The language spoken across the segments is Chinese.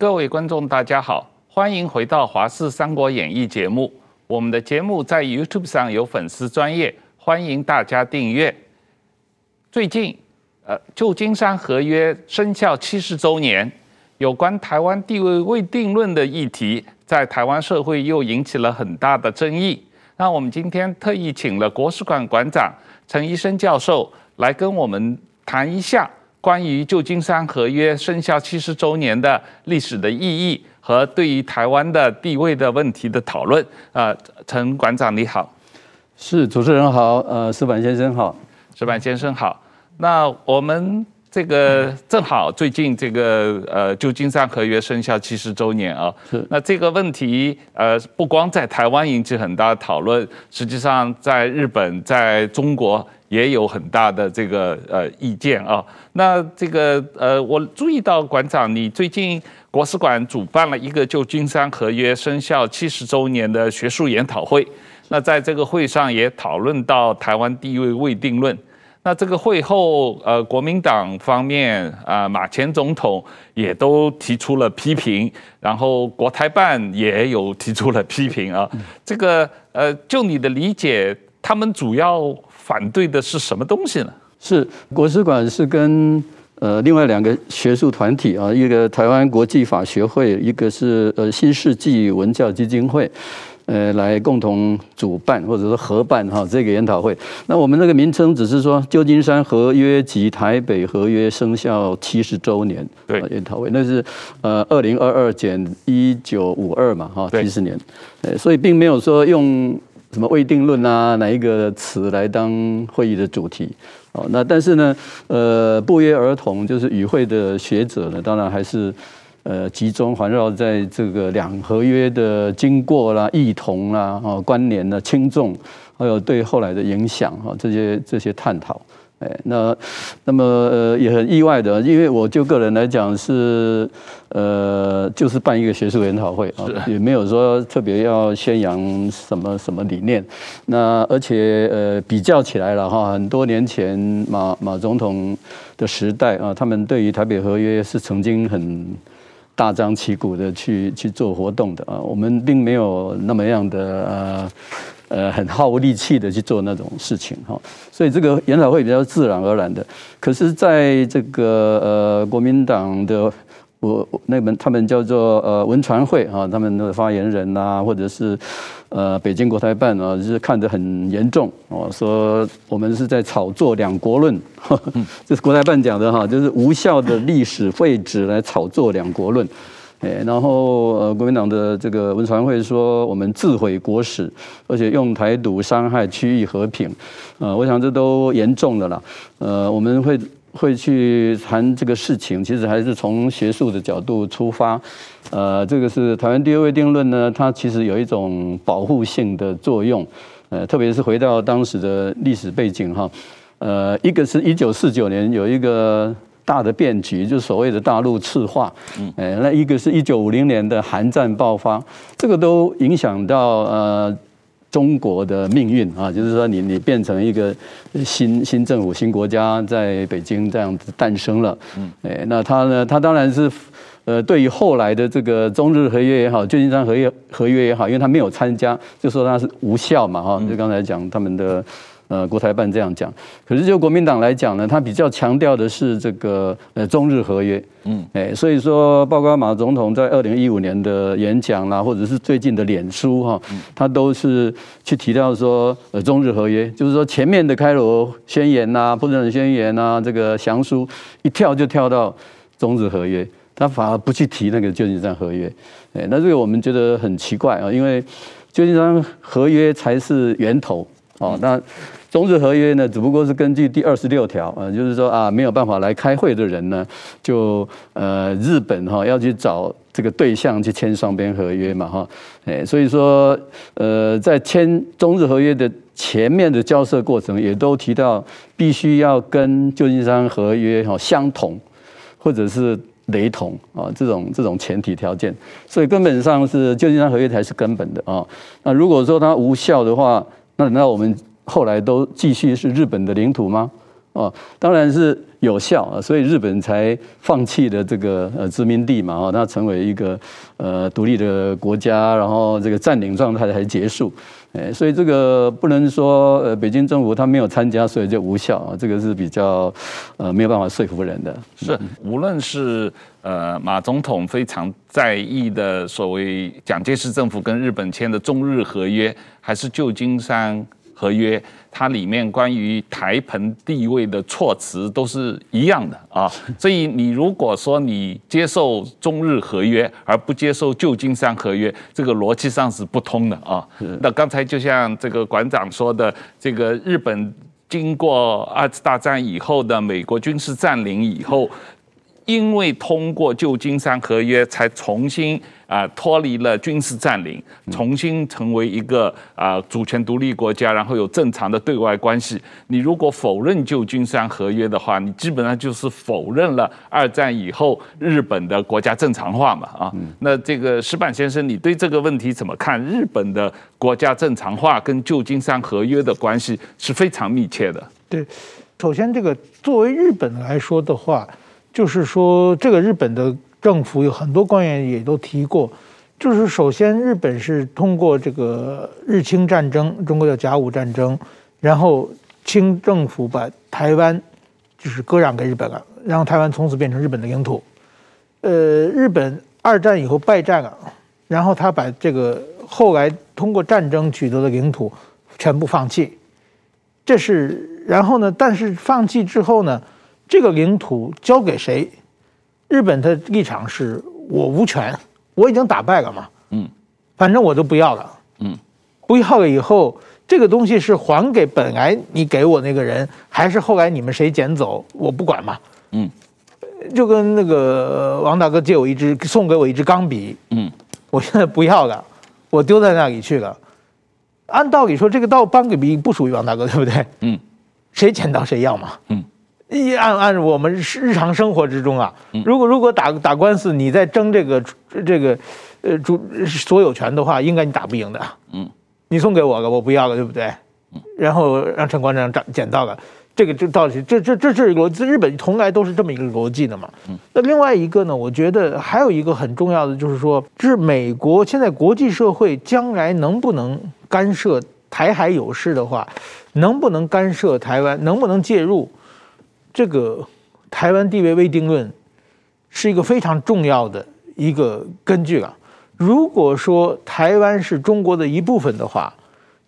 各位观众，大家好，欢迎回到《华视三国演义》节目。我们的节目在 YouTube 上有粉丝专业，欢迎大家订阅。最近，呃，旧金山合约生效七十周年，有关台湾地位未定论的议题，在台湾社会又引起了很大的争议。那我们今天特意请了国史馆馆长陈医生教授来跟我们谈一下。关于旧金山合约生效七十周年的历史的意义和对于台湾的地位的问题的讨论，呃，陈馆长你好，是主持人好，呃，石板先生好，石板先生好。那我们这个正好最近这个呃旧金山合约生效七十周年啊，是。那这个问题呃不光在台湾引起很大的讨论，实际上在日本，在中国。也有很大的这个呃意见啊。那这个呃，我注意到馆长，你最近国史馆主办了一个旧金山合约生效七十周年的学术研讨会。那在这个会上也讨论到台湾地位未定论。那这个会后，呃，国民党方面啊，马前总统也都提出了批评，然后国台办也有提出了批评啊。这个呃，就你的理解，他们主要。反对的是什么东西呢？是国史馆是跟呃另外两个学术团体啊，一个台湾国际法学会，一个是呃新世纪文教基金会，呃来共同主办或者说合办哈这个研讨会。那我们那个名称只是说旧金山合约及台北合约生效七十周年对研讨会，那是呃二零二二减一九五二嘛哈七十年，呃所以并没有说用。什么未定论啊？哪一个词来当会议的主题？哦，那但是呢，呃，不约而同，就是与会的学者呢，当然还是呃集中环绕在这个两合约的经过啦、异同啦、哦关联的轻重，还有对后来的影响哈这些这些探讨。哎，那那么呃也很意外的，因为我就个人来讲是呃就是办一个学术研讨会啊，也没有说特别要宣扬什么什么理念。那而且呃比较起来了哈，很多年前马马总统的时代啊，他们对于台北合约是曾经很大张旗鼓的去去做活动的啊，我们并没有那么样的呃。呃，很耗力气的去做那种事情哈，所以这个研讨会比较自然而然的。可是，在这个呃国民党的我那本他们叫做呃文传会啊，他们的发言人呐，或者是呃北京国台办啊，就是看得很严重哦，说我们是在炒作两国论，这是国台办讲的哈，就是无效的历史废纸来炒作两国论。哎，然后呃，国民党的这个文传会说我们自毁国史，而且用台独伤害区域和平，呃，我想这都严重的啦。呃，我们会会去谈这个事情，其实还是从学术的角度出发。呃，这个是台湾地位定论呢，它其实有一种保护性的作用。呃，特别是回到当时的历史背景哈，呃，一个是一九四九年有一个。大的变局就是所谓的大陆赤化，哎，那一个是一九五零年的韩战爆发，这个都影响到呃中国的命运啊，就是说你你变成一个新新政府新国家在北京这样子诞生了，哎，那他呢，他当然是呃对于后来的这个中日合约也好，旧金山合约合约也好，因为他没有参加，就说他是无效嘛哈，就刚才讲他们的。呃，国台办这样讲，可是就国民党来讲呢，他比较强调的是这个呃中日合约，嗯，哎，所以说，包括马总统在二零一五年的演讲啦，或者是最近的脸书哈，他都是去提到说呃中日合约，就是说前面的开罗宣言呐、不平等宣言呐，这个降书一跳就跳到中日合约，他反而不去提那个旧金山合约，哎，那这个我们觉得很奇怪啊，因为旧金山合约才是源头。哦，那。中日合约呢，只不过是根据第二十六条啊，就是说啊，没有办法来开会的人呢，就呃日本哈要去找这个对象去签双边合约嘛哈，哎，所以说呃在签中日合约的前面的交涉过程，也都提到必须要跟旧金山合约哈相同，或者是雷同啊这种这种前提条件，所以根本上是旧金山合约才是根本的啊。那如果说它无效的话，那那我们。后来都继续是日本的领土吗？哦，当然是有效啊，所以日本才放弃了这个呃殖民地嘛，哦，它成为一个呃独立的国家，然后这个占领状态才结束，哎，所以这个不能说呃北京政府他没有参加，所以就无效啊，这个是比较呃没有办法说服人的。是，无论是呃马总统非常在意的所谓蒋介石政府跟日本签的中日合约，还是旧金山合约。它里面关于台澎地位的措辞都是一样的啊，所以你如果说你接受中日合约而不接受旧金山合约，这个逻辑上是不通的啊。那刚才就像这个馆长说的，这个日本经过二次大战以后的美国军事占领以后。因为通过旧金山合约，才重新啊脱离了军事占领，重新成为一个啊主权独立国家，然后有正常的对外关系。你如果否认旧金山合约的话，你基本上就是否认了二战以后日本的国家正常化嘛啊。那这个石板先生，你对这个问题怎么看？日本的国家正常化跟旧金山合约的关系是非常密切的。对，首先这个作为日本来说的话。就是说，这个日本的政府有很多官员也都提过，就是首先日本是通过这个日清战争，中国叫甲午战争，然后清政府把台湾就是割让给日本了，然后台湾从此变成日本的领土。呃，日本二战以后败战了，然后他把这个后来通过战争取得的领土全部放弃，这是然后呢？但是放弃之后呢？这个领土交给谁？日本的立场是我无权，我已经打败了嘛。嗯，反正我都不要了。嗯，不要了以后，这个东西是还给本来你给我那个人，还是后来你们谁捡走，我不管嘛。嗯，就跟那个王大哥借我一支，送给我一支钢笔。嗯，我现在不要了，我丢在那里去了。按道理说，这个刀钢笔不属于王大哥，对不对？嗯，谁捡到谁要嘛。嗯。一按按我们日常生活之中啊，如果如果打打官司，你在争这个这个呃主所有权的话，应该你打不赢的。嗯，你送给我了，我不要了，对不对？然后让陈馆长捡到了，这个这到底这这这是逻辑，日本从来都是这么一个逻辑的嘛。那另外一个呢，我觉得还有一个很重要的就是说，是美国现在国际社会将来能不能干涉台海有事的话，能不能干涉台湾，能不能介入？这个台湾地位未定论是一个非常重要的一个根据了。如果说台湾是中国的一部分的话，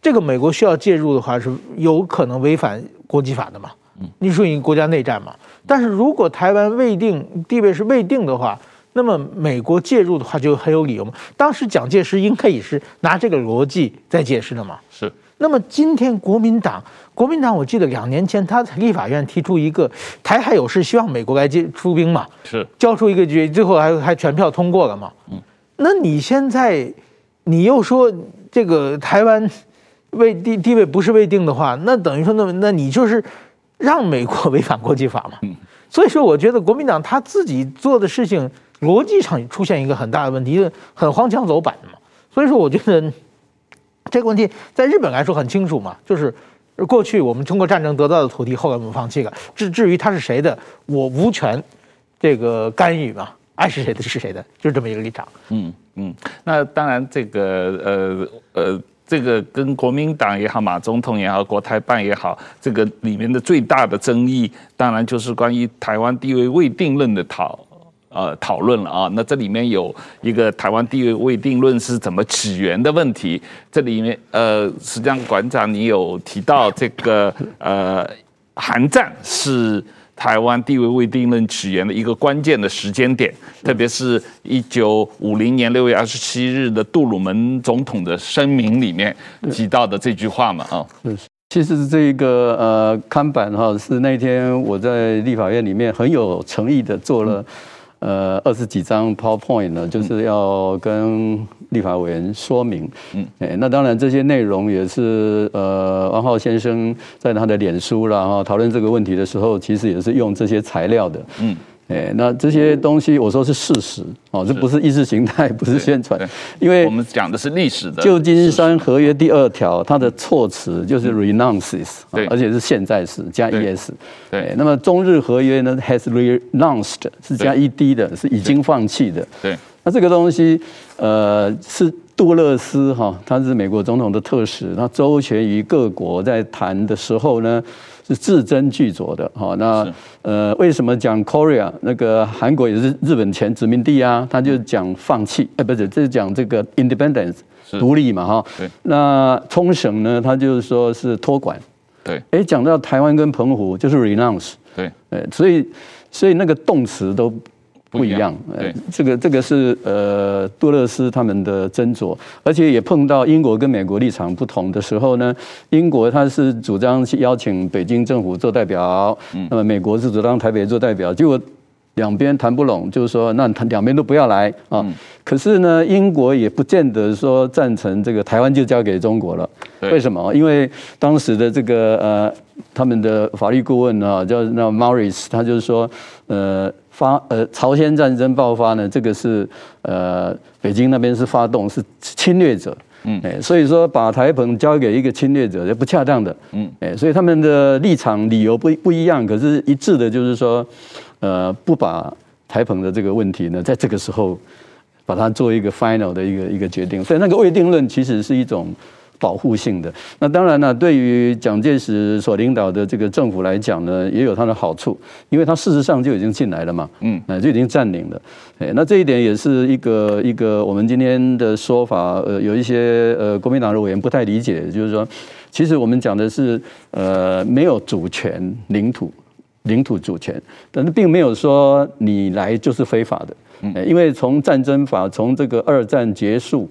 这个美国需要介入的话是有可能违反国际法的嘛？你属于国家内战嘛？但是如果台湾未定地位是未定的话，那么美国介入的话就很有理由嘛？当时蒋介石应该也是拿这个逻辑在解释的嘛？是。那么今天国民党，国民党我记得两年前他在立法院提出一个台海有事，希望美国来接出兵嘛，是交出一个决议，最后还还全票通过了嘛。嗯，那你现在你又说这个台湾位地地位不是未定的话，那等于说那那你就是让美国违反国际法嘛。嗯，所以说我觉得国民党他自己做的事情逻辑上出现一个很大的问题，很荒腔走板的嘛。所以说我觉得。这个问题在日本来说很清楚嘛，就是过去我们通过战争得到的土地，后来我们放弃了。至至于它是谁的，我无权这个干预嘛，爱是谁的是谁的，就是这么一个立场。嗯嗯，那当然这个呃呃，这个跟国民党也好，马总统也好，国台办也好，这个里面的最大的争议，当然就是关于台湾地位未定论的讨。呃，讨论了啊，那这里面有一个台湾地位未定论是怎么起源的问题。这里面呃，实际上馆长你有提到这个呃，韩战是台湾地位未定论起源的一个关键的时间点，特别是一九五零年六月二十七日的杜鲁门总统的声明里面提到的这句话嘛啊。是，其实这个呃看板哈，是那天我在立法院里面很有诚意的做了。呃，二十几张 PowerPoint 呢，就是要跟立法委员说明。嗯，哎，那当然这些内容也是呃，王浩先生在他的脸书啦，哈，讨论这个问题的时候，其实也是用这些材料的。嗯，哎，那这些东西我说是事实哦，这不是意识形态，不是宣传，因为我们讲的是历史的。旧金山合约第二条，它的措辞就是 renounces，对，而且是现在时加 es。对，那么中日合约呢，has renounced 是加 ed 的，是已经放弃的。对，那这个东西，呃，是杜勒斯哈，他是美国总统的特使，他周旋于各国在谈的时候呢。是字斟句酌的哈，那呃，为什么讲 Korea 那个韩国也是日本前殖民地啊？他就讲放弃，哎，不是，这是讲这个 independence 独立嘛哈。对。那冲绳呢，他就是说是托管。对。哎，讲到台湾跟澎湖就是 renounce。对。哎，所以所以那个动词都。不一样，对，这个这个是呃杜勒斯他们的斟酌，而且也碰到英国跟美国立场不同的时候呢，英国他是主张去邀请北京政府做代表，那么美国是主张台北做代表，结果两边谈不拢，就是说那谈两边都不要来啊。可是呢，英国也不见得说赞成这个台湾就交给中国了，为什么？因为当时的这个呃他们的法律顾问啊叫那 Morris，他就是说呃。发呃，朝鲜战争爆发呢，这个是呃，北京那边是发动，是侵略者，嗯，哎，所以说把台澎交给一个侵略者是不恰当的，嗯，哎，所以他们的立场理由不不一样，可是一致的就是说，呃，不把台澎的这个问题呢，在这个时候把它做一个 final 的一个一个决定，所以那个未定论其实是一种。保护性的，那当然呢，对于蒋介石所领导的这个政府来讲呢，也有它的好处，因为它事实上就已经进来了嘛，嗯，就已经占领了，哎，那这一点也是一个一个我们今天的说法，呃，有一些呃国民党的委员不太理解，就是说，其实我们讲的是呃没有主权领土领土主权，但是并没有说你来就是非法的，嗯，因为从战争法从这个二战结束。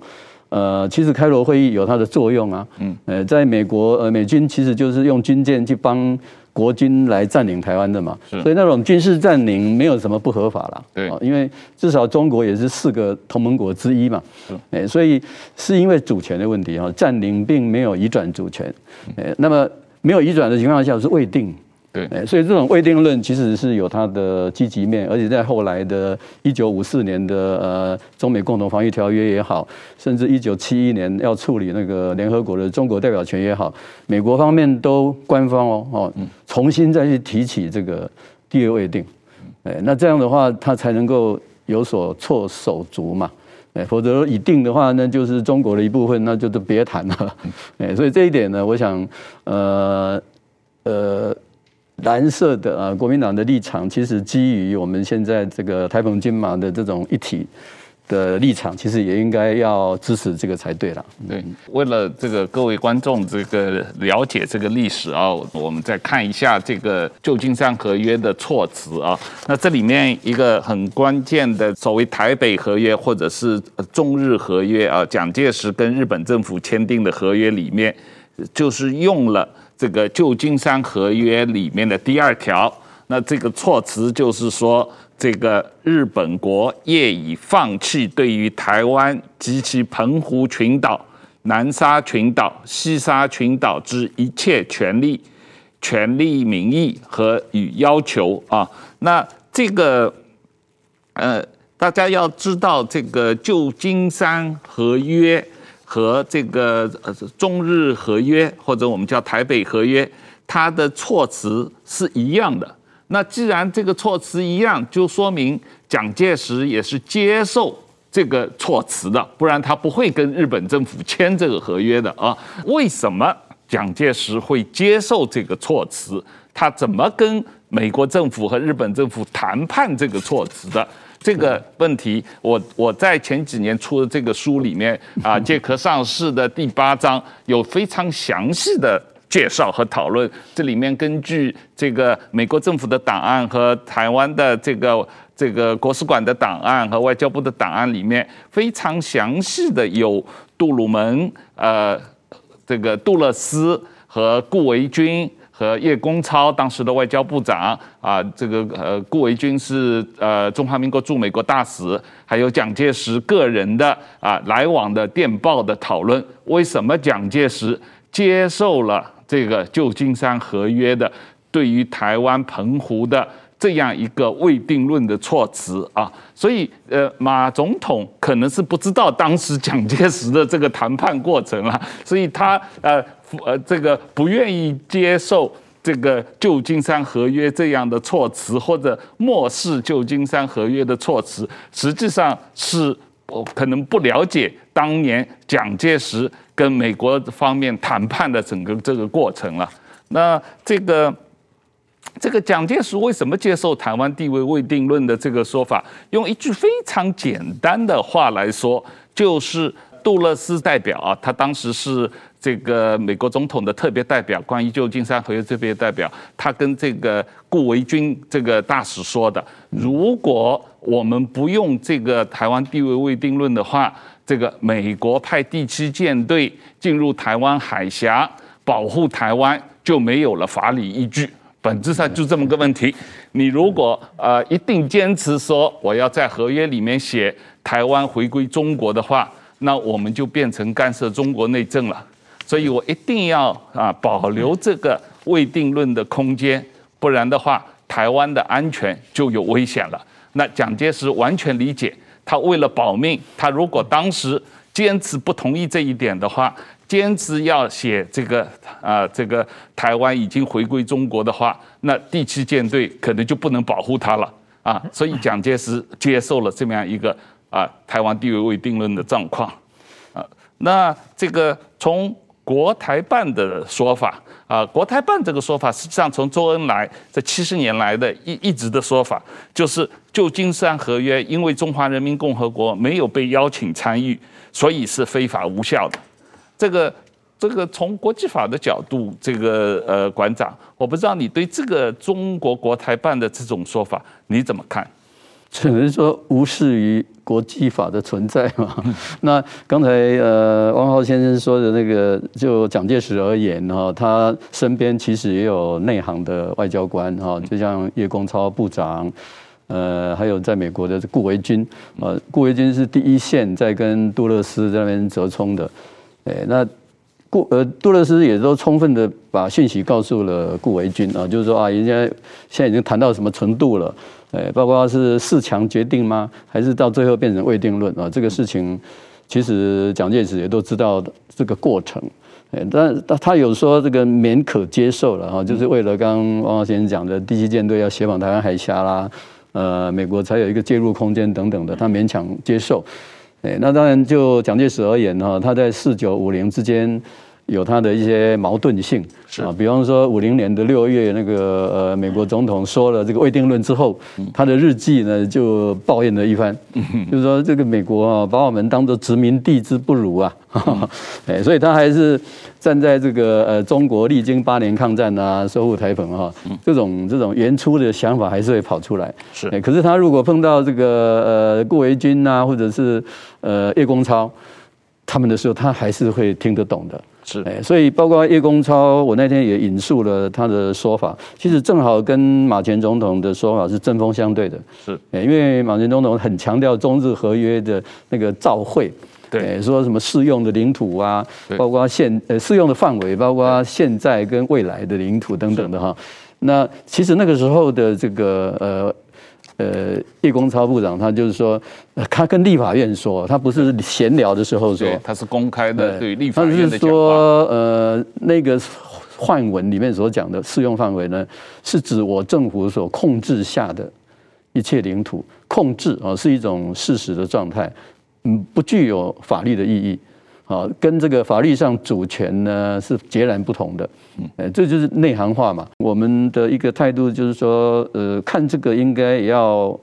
呃，其实开罗会议有它的作用啊。嗯。呃，在美国，呃，美军其实就是用军舰去帮国军来占领台湾的嘛。是。所以那种军事占领没有什么不合法啦。对。因为至少中国也是四个同盟国之一嘛。是。哎，所以是因为主权的问题哈，占领并没有移转主权。哎，那么没有移转的情况下是未定。对，所以这种未定论其实是有它的积极面，而且在后来的一九五四年的呃中美共同防御条约也好，甚至一九七一年要处理那个联合国的中国代表权也好，美国方面都官方哦哦重新再去提起这个第二未定，哎，那这样的话它才能够有所措手足嘛，哎，否则已定的话那就是中国的一部分，那就都别谈了，哎，所以这一点呢，我想呃呃。蓝色的啊，国民党的立场其实基于我们现在这个台澎金马的这种一体的立场，其实也应该要支持这个才对了。对，为了这个各位观众这个了解这个历史啊，我们再看一下这个旧金山合约的措辞啊。那这里面一个很关键的所谓台北合约或者是中日合约啊，蒋介石跟日本政府签订的合约里面，就是用了。这个旧金山合约里面的第二条，那这个措辞就是说，这个日本国业已放弃对于台湾及其澎湖群岛、南沙群岛、西沙群岛之一切权利、权利名义和与要求啊。那这个，呃，大家要知道，这个旧金山合约。和这个呃中日合约或者我们叫台北合约，它的措辞是一样的。那既然这个措辞一样，就说明蒋介石也是接受这个措辞的，不然他不会跟日本政府签这个合约的啊。为什么蒋介石会接受这个措辞？他怎么跟美国政府和日本政府谈判这个措辞的？这个问题，我我在前几年出的这个书里面啊，《借壳上市》的第八章有非常详细的介绍和讨论。这里面根据这个美国政府的档案和台湾的这个这个国史馆的档案和外交部的档案里面，非常详细的有杜鲁门、呃，这个杜勒斯和顾维钧。和叶公超当时的外交部长啊，这个呃顾维钧是呃中华民国驻美国大使，还有蒋介石个人的啊来往的电报的讨论，为什么蒋介石接受了这个旧金山合约的对于台湾澎湖的这样一个未定论的措辞啊，所以呃，马总统可能是不知道当时蒋介石的这个谈判过程啊，所以他呃呃这个不愿意接受这个旧金山合约这样的措辞，或者漠视旧金山合约的措辞，实际上是我可能不了解当年蒋介石跟美国方面谈判的整个这个过程了。那这个。这个蒋介石为什么接受台湾地位未定论的这个说法？用一句非常简单的话来说，就是杜勒斯代表啊，他当时是这个美国总统的特别代表，关于旧金山合约特别代表，他跟这个顾维钧这个大使说的：如果我们不用这个台湾地位未定论的话，这个美国派第七舰队进入台湾海峡保护台湾就没有了法理依据。本质上就这么个问题，你如果呃一定坚持说我要在合约里面写台湾回归中国的话，那我们就变成干涉中国内政了。所以我一定要啊保留这个未定论的空间，不然的话，台湾的安全就有危险了。那蒋介石完全理解，他为了保命，他如果当时坚持不同意这一点的话。坚持要写这个啊，这个台湾已经回归中国的话，那第七舰队可能就不能保护他了啊。所以蒋介石接受了这么样一个啊台湾地位未定论的状况啊。那这个从国台办的说法啊，国台办这个说法实际上从周恩来这七十年来的一一直的说法，就是旧金山合约因为中华人民共和国没有被邀请参与，所以是非法无效的。这个这个从国际法的角度，这个呃，馆长，我不知道你对这个中国国台办的这种说法你怎么看？只能说无视于国际法的存在嘛。那刚才呃，汪浩先生说的那个，就蒋介石而言哈，他身边其实也有内行的外交官哈，就像叶公超部长，呃，还有在美国的顾维钧，呃，顾维钧是第一线在跟杜勒斯在那边折冲的。哎，那顾呃杜勒斯也都充分的把讯息告诉了顾维钧啊，就是说啊，人家现在已经谈到什么程度了？哎，包括是四强决定吗？还是到最后变成未定论啊？这个事情其实蒋介石也都知道这个过程。哎，但他有说这个勉可接受了哈，就是为了刚刚汪先生讲的第七舰队要协防台湾海峡啦，呃，美国才有一个介入空间等等的，他勉强接受。哎，那当然，就蒋介石而言哈，他在四九五零之间有他的一些矛盾性啊。比方说，五零年的六月，那个呃，美国总统说了这个未定论之后，他的日记呢就抱怨了一番，就是说这个美国啊，把我们当做殖民地之不如啊。哎，所以他还是站在这个呃，中国历经八年抗战啊，收复台澎哈，这种这种原初的想法还是会跑出来。是，哎，可是他如果碰到这个呃顾维钧啊，或者是呃叶公超他们的时候，他还是会听得懂的。是，哎，所以包括叶公超，我那天也引述了他的说法，其实正好跟马前总统的说法是针锋相对的。是，哎，因为马前总统很强调中日合约的那个照会。对，说什么适用的领土啊，包括现呃适用的范围，包括现在跟未来的领土等等的哈。那其实那个时候的这个呃呃叶公超部长，他就是说，他跟立法院说，他不是闲聊的时候说，他是公开的对立法院的。他是说呃那个换文里面所讲的适用范围呢，是指我政府所控制下的一切领土，控制啊是一种事实的状态。嗯，不具有法律的意义，啊，跟这个法律上主权呢是截然不同的，嗯，这就是内行话嘛。我们的一个态度就是说，呃，看这个应该也要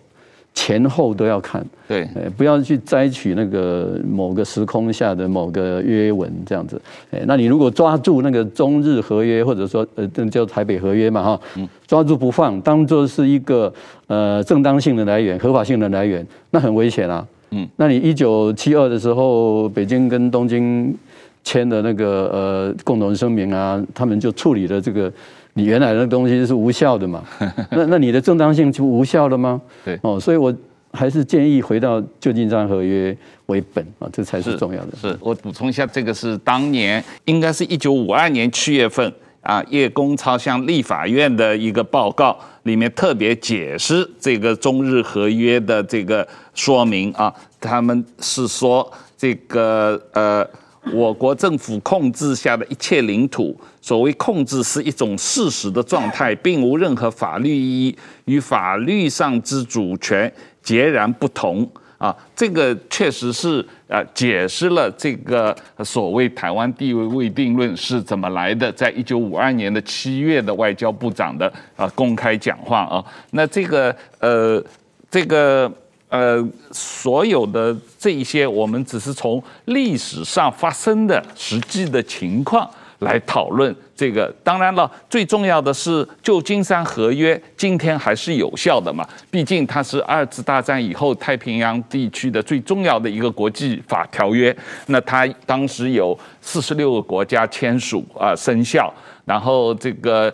前后都要看，对，不要去摘取那个某个时空下的某个约文这样子。哎，那你如果抓住那个中日合约，或者说呃，那叫台北合约嘛，哈，抓住不放，当做是一个呃正当性的来源、合法性的来源，那很危险啊。嗯，那你一九七二的时候，北京跟东京签的那个呃共同声明啊，他们就处理了这个，你原来的东西是无效的嘛？那那你的正当性就无效了吗？对，哦，所以我还是建议回到旧金山合约为本啊，这才是重要的。是，是我补充一下，这个是当年应该是一九五二年七月份。啊叶公超向立法院的一个报告里面特别解释这个中日合约的这个说明啊，他们是说这个呃。我国政府控制下的一切领土，所谓控制是一种事实的状态，并无任何法律意义，与法律上之主权截然不同啊！这个确实是呃解释了这个所谓台湾地位未定论是怎么来的，在一九五二年的七月的外交部长的啊公开讲话啊，那这个呃这个。呃，所有的这一些，我们只是从历史上发生的实际的情况来讨论这个。当然了，最重要的是旧金山合约今天还是有效的嘛？毕竟它是二次大战以后太平洋地区的最重要的一个国际法条约。那它当时有四十六个国家签署啊，生效。然后这个。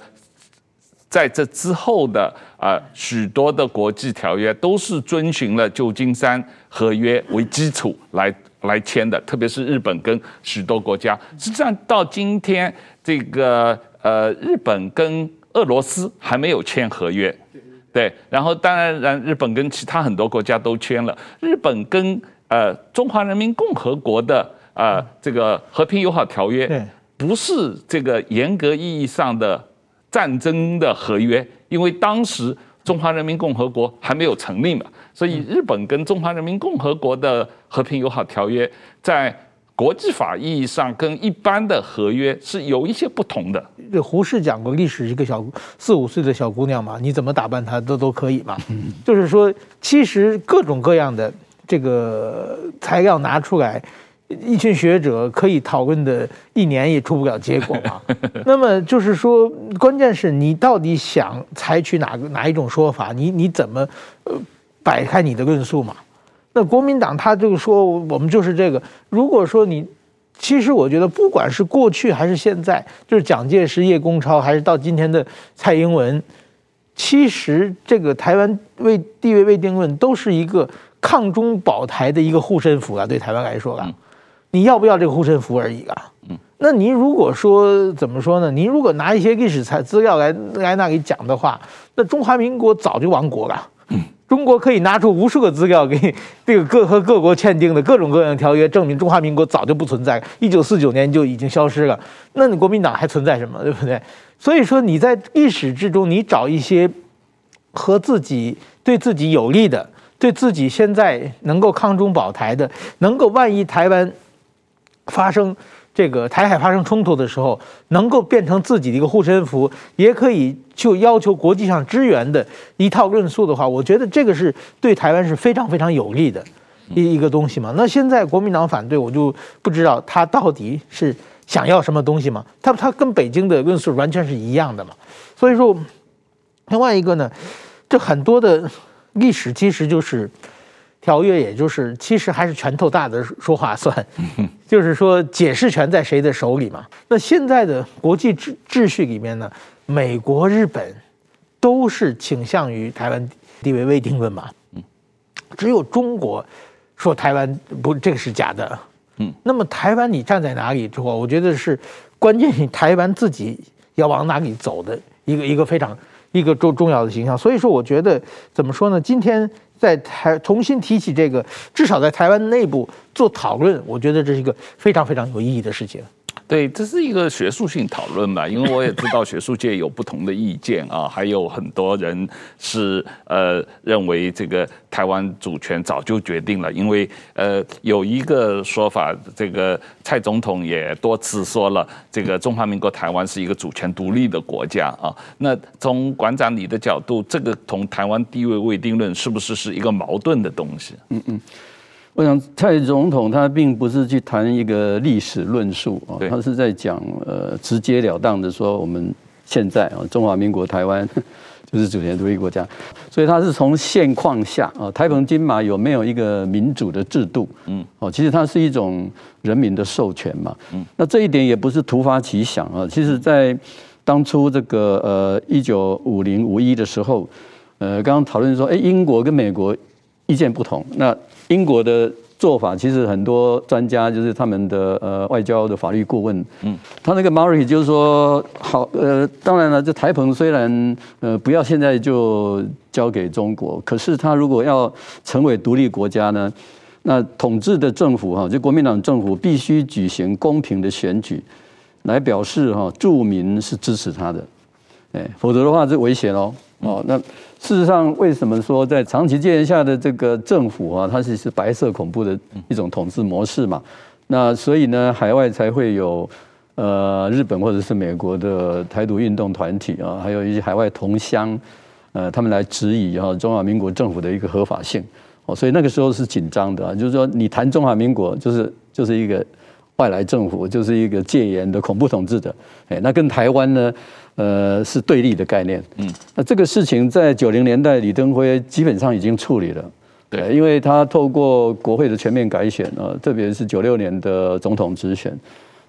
在这之后的啊，许多的国际条约都是遵循了旧金山合约为基础来来签的，特别是日本跟许多国家。实际上到今天，这个呃，日本跟俄罗斯还没有签合约，对。然后当然，然日本跟其他很多国家都签了。日本跟呃中华人民共和国的呃这个和平友好条约，不是这个严格意义上的。战争的合约，因为当时中华人民共和国还没有成立嘛，所以日本跟中华人民共和国的和平友好条约，在国际法意义上跟一般的合约是有一些不同的。这胡适讲过，历史一个小四五岁的小姑娘嘛，你怎么打扮她都都可以嘛。就是说，其实各种各样的这个材料拿出来。一群学者可以讨论的一年也出不了结果嘛？那么就是说，关键是你到底想采取哪个哪一种说法？你你怎么呃摆开你的论述嘛？那国民党他就说我们就是这个。如果说你，其实我觉得不管是过去还是现在，就是蒋介石、叶公超，还是到今天的蔡英文，其实这个台湾未地位未定论都是一个抗中保台的一个护身符啊，对台湾来说啊。你要不要这个护身符而已啊？嗯，那您如果说怎么说呢？您如果拿一些历史材资料来来那里讲的话，那中华民国早就亡国了。中国可以拿出无数个资料给 这个各和各国签订的各种各样条约，证明中华民国早就不存在，一九四九年就已经消失了。那你国民党还存在什么？对不对？所以说你在历史之中，你找一些和自己对自己有利的，对自己现在能够抗中保台的，能够万一台湾。发生这个台海发生冲突的时候，能够变成自己的一个护身符，也可以就要求国际上支援的一套论述的话，我觉得这个是对台湾是非常非常有利的一一个东西嘛。那现在国民党反对，我就不知道他到底是想要什么东西嘛。他他跟北京的论述完全是一样的嘛。所以说，另外一个呢，这很多的历史其实就是。条约也就是，其实还是拳头大的说话算，就是说解释权在谁的手里嘛。那现在的国际秩秩序里面呢，美国、日本都是倾向于台湾地位未定论嘛。嗯只有中国说台湾不，这个是假的。嗯，那么台湾你站在哪里之后，我觉得是关键，你台湾自己要往哪里走的一个一个非常一个重重要的形象。所以说，我觉得怎么说呢？今天。在台重新提起这个，至少在台湾内部做讨论，我觉得这是一个非常非常有意义的事情。对，这是一个学术性讨论嘛，因为我也知道学术界有不同的意见啊，还有很多人是呃认为这个台湾主权早就决定了，因为呃有一个说法，这个蔡总统也多次说了，这个中华民国台湾是一个主权独立的国家啊。那从馆长你的角度，这个同台湾地位未定论是不是是一个矛盾的东西？嗯嗯。我想蔡总统他并不是去谈一个历史论述啊，他是在讲呃直截了当的说我们现在啊中华民国台湾 就是主权独立国家，所以他是从现况下啊台澎金马有没有一个民主的制度，嗯，哦其实它是一种人民的授权嘛，嗯，那这一点也不是突发奇想啊，其实在当初这个呃一九五零五一的时候，呃刚刚讨论说哎英国跟美国意见不同，那英国的做法，其实很多专家就是他们的呃外交的法律顾问，嗯，他那个 Markey 就是说，好，呃，当然了，这台澎虽然呃不要现在就交给中国，可是他如果要成为独立国家呢，那统治的政府哈，就国民党政府必须举行公平的选举，来表示哈，住民是支持他的，哎，否则的话是危险哦。哦，那事实上，为什么说在长期戒严下的这个政府啊，它是是白色恐怖的一种统治模式嘛？那所以呢，海外才会有呃日本或者是美国的台独运动团体啊，还有一些海外同乡，呃，他们来质疑啊中华民国政府的一个合法性。哦，所以那个时候是紧张的啊，就是说你谈中华民国，就是就是一个外来政府，就是一个戒严的恐怖统治者。哎，那跟台湾呢？呃，是对立的概念。嗯，那这个事情在九零年代，李登辉基本上已经处理了。对，因为他透过国会的全面改选啊，特别是九六年的总统直选。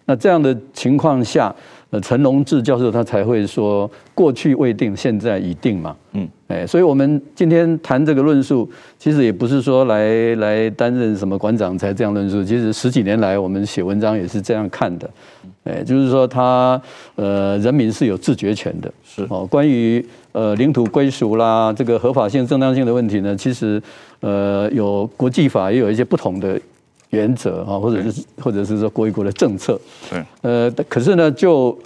那这样的情况下，呃，陈龙志教授他才会说，过去未定，现在已定嘛。嗯，哎，所以我们今天谈这个论述，其实也不是说来来担任什么馆长才这样论述。其实十几年来，我们写文章也是这样看的。哎，就是说他呃，人民是有自觉权的，是哦。关于呃领土归属啦，这个合法性、正当性的问题呢，其实呃有国际法也有一些不同的原则啊，或者是或者是说国与国的政策。对。呃，可是呢，就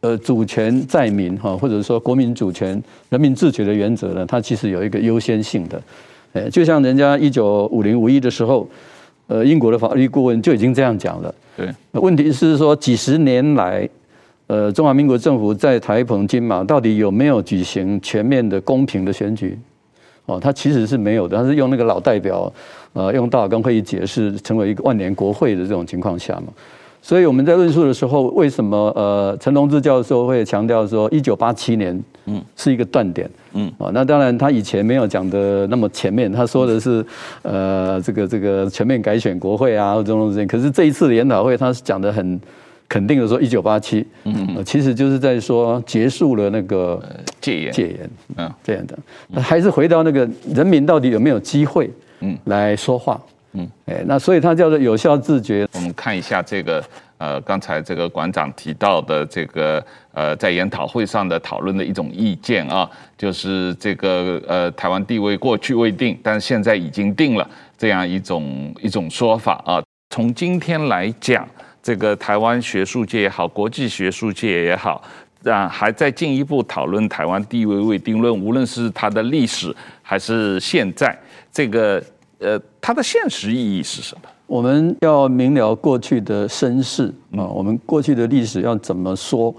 呃主权在民哈，或者说国民主权、人民自决的原则呢，它其实有一个优先性的。哎，就像人家一九五零五一的时候。呃，英国的法律顾问就已经这样讲了。对，问题是说几十年来，呃，中华民国政府在台澎金马到底有没有举行全面的公平的选举？哦，他其实是没有的，他是用那个老代表，呃，用大法官会议解释，成为一个万年国会的这种情况下嘛。所以我们在论述的时候，为什么呃陈龙志教授会强调说一九八七年嗯是一个断点嗯啊？那当然他以前没有讲的那么前面，他说的是呃这个这个全面改选国会啊或种种事情。可是这一次的研讨会，他是讲的很肯定的说一九八七嗯，其实就是在说结束了那个戒严戒严嗯这样的，还是回到那个人民到底有没有机会嗯来说话。嗯，哎，那所以它叫做有效自觉。我们看一下这个，呃，刚才这个馆长提到的这个，呃，在研讨会上的讨论的一种意见啊，就是这个，呃，台湾地位过去未定，但是现在已经定了，这样一种一种说法啊。从今天来讲，这个台湾学术界也好，国际学术界也好，啊，还在进一步讨论台湾地位未定论，无论是它的历史还是现在，这个。呃，它的现实意义是什么？我们要明了过去的身世啊，我们过去的历史要怎么说？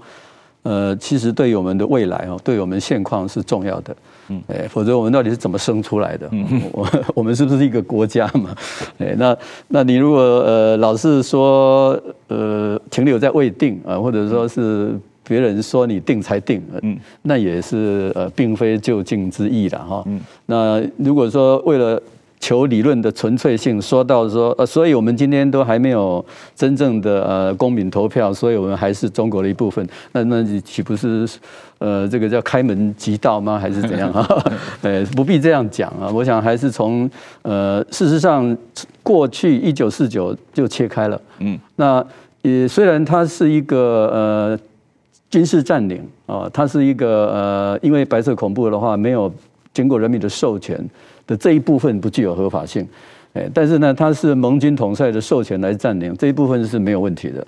呃，其实对于我们的未来哦，对我们现况是重要的。嗯，哎，否则我们到底是怎么生出来的？嗯，我我们是不是一个国家嘛？哎，那那你如果呃老是说呃停留在未定啊，或者说是别人说你定才定，嗯，那也是呃并非就近之意的哈。嗯，那如果说为了求理论的纯粹性，说到说，呃，所以我们今天都还没有真正的呃公民投票，所以我们还是中国的一部分。那那岂不是呃这个叫开门即道吗？还是怎样啊？呃，不必这样讲啊。我想还是从呃事实上，过去一九四九就切开了。嗯，那也虽然它是一个呃军事占领啊，它是一个呃因为白色恐怖的话没有经过人民的授权。的这一部分不具有合法性，哎，但是呢，它是盟军统帅的授权来占领，这一部分是没有问题的。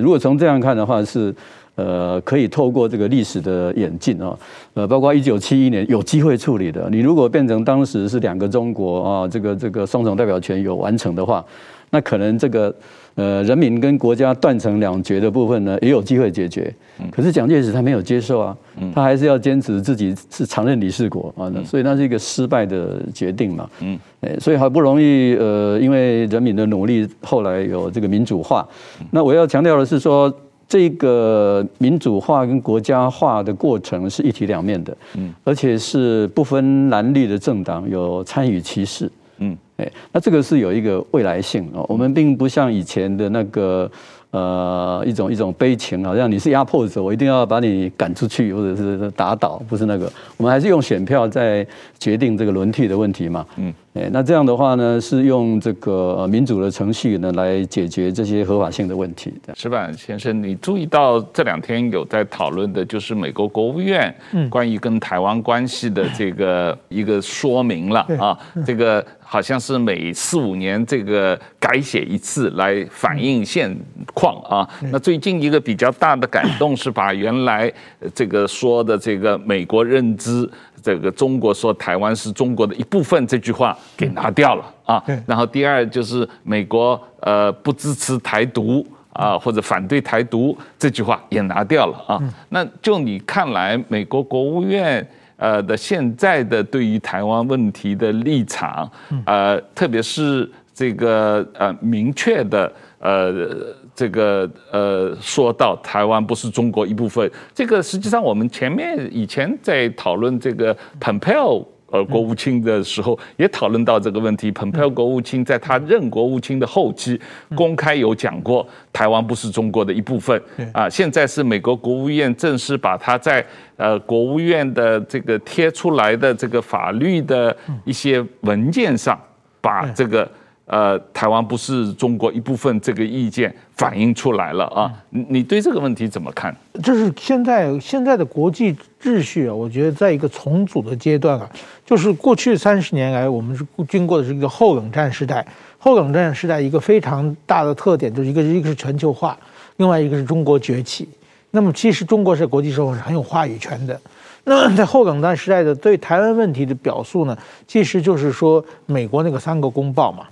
如果从这样看的话，是呃可以透过这个历史的演进啊，呃，包括一九七一年有机会处理的。你如果变成当时是两个中国啊，这个这个双重代表权有完成的话，那可能这个。呃，人民跟国家断成两绝的部分呢，也有机会解决。可是蒋介石他没有接受啊，他还是要坚持自己是常任理事国啊，所以那是一个失败的决定嘛。嗯，所以好不容易呃，因为人民的努力，后来有这个民主化。那我要强调的是说，这个民主化跟国家化的过程是一体两面的。嗯，而且是不分蓝绿的政党有参与其事。嗯，哎，那这个是有一个未来性哦。我们并不像以前的那个呃一种一种悲情，好像你是压迫者，我一定要把你赶出去或者是打倒，不是那个。我们还是用选票在决定这个轮替的问题嘛。嗯，哎，那这样的话呢，是用这个民主的程序呢来解决这些合法性的问题。石板先生，你注意到这两天有在讨论的，就是美国国务院关于跟台湾关系的这个一个说明了啊，这个好像是每四五年这个改写一次来反映现况啊。那最近一个比较大的改动是把原来这个说的这个美国认知。这个中国说台湾是中国的一部分这句话给拿掉了啊，然后第二就是美国呃不支持台独啊或者反对台独这句话也拿掉了啊，那就你看来美国国务院呃的现在的对于台湾问题的立场呃特别是这个呃明确的呃。这个呃，说到台湾不是中国一部分，这个实际上我们前面以前在讨论这个蓬佩奥呃国务卿的时候，也讨论到这个问题。蓬佩奥国务卿在他任国务卿的后期，公开有讲过台湾不是中国的一部分啊。现在是美国国务院正式把他在呃国务院的这个贴出来的这个法律的一些文件上，把这个。呃，台湾不是中国一部分，这个意见反映出来了啊！你你对这个问题怎么看？就是现在现在的国际秩序啊，我觉得在一个重组的阶段啊。就是过去三十年来，我们是经过的是一个后冷战时代。后冷战时代一个非常大的特点，就是一个一个是全球化，另外一个是中国崛起。那么其实中国是国际社会是很有话语权的。那么在后冷战时代的对台湾问题的表述呢，其实就是说美国那个三个公报嘛。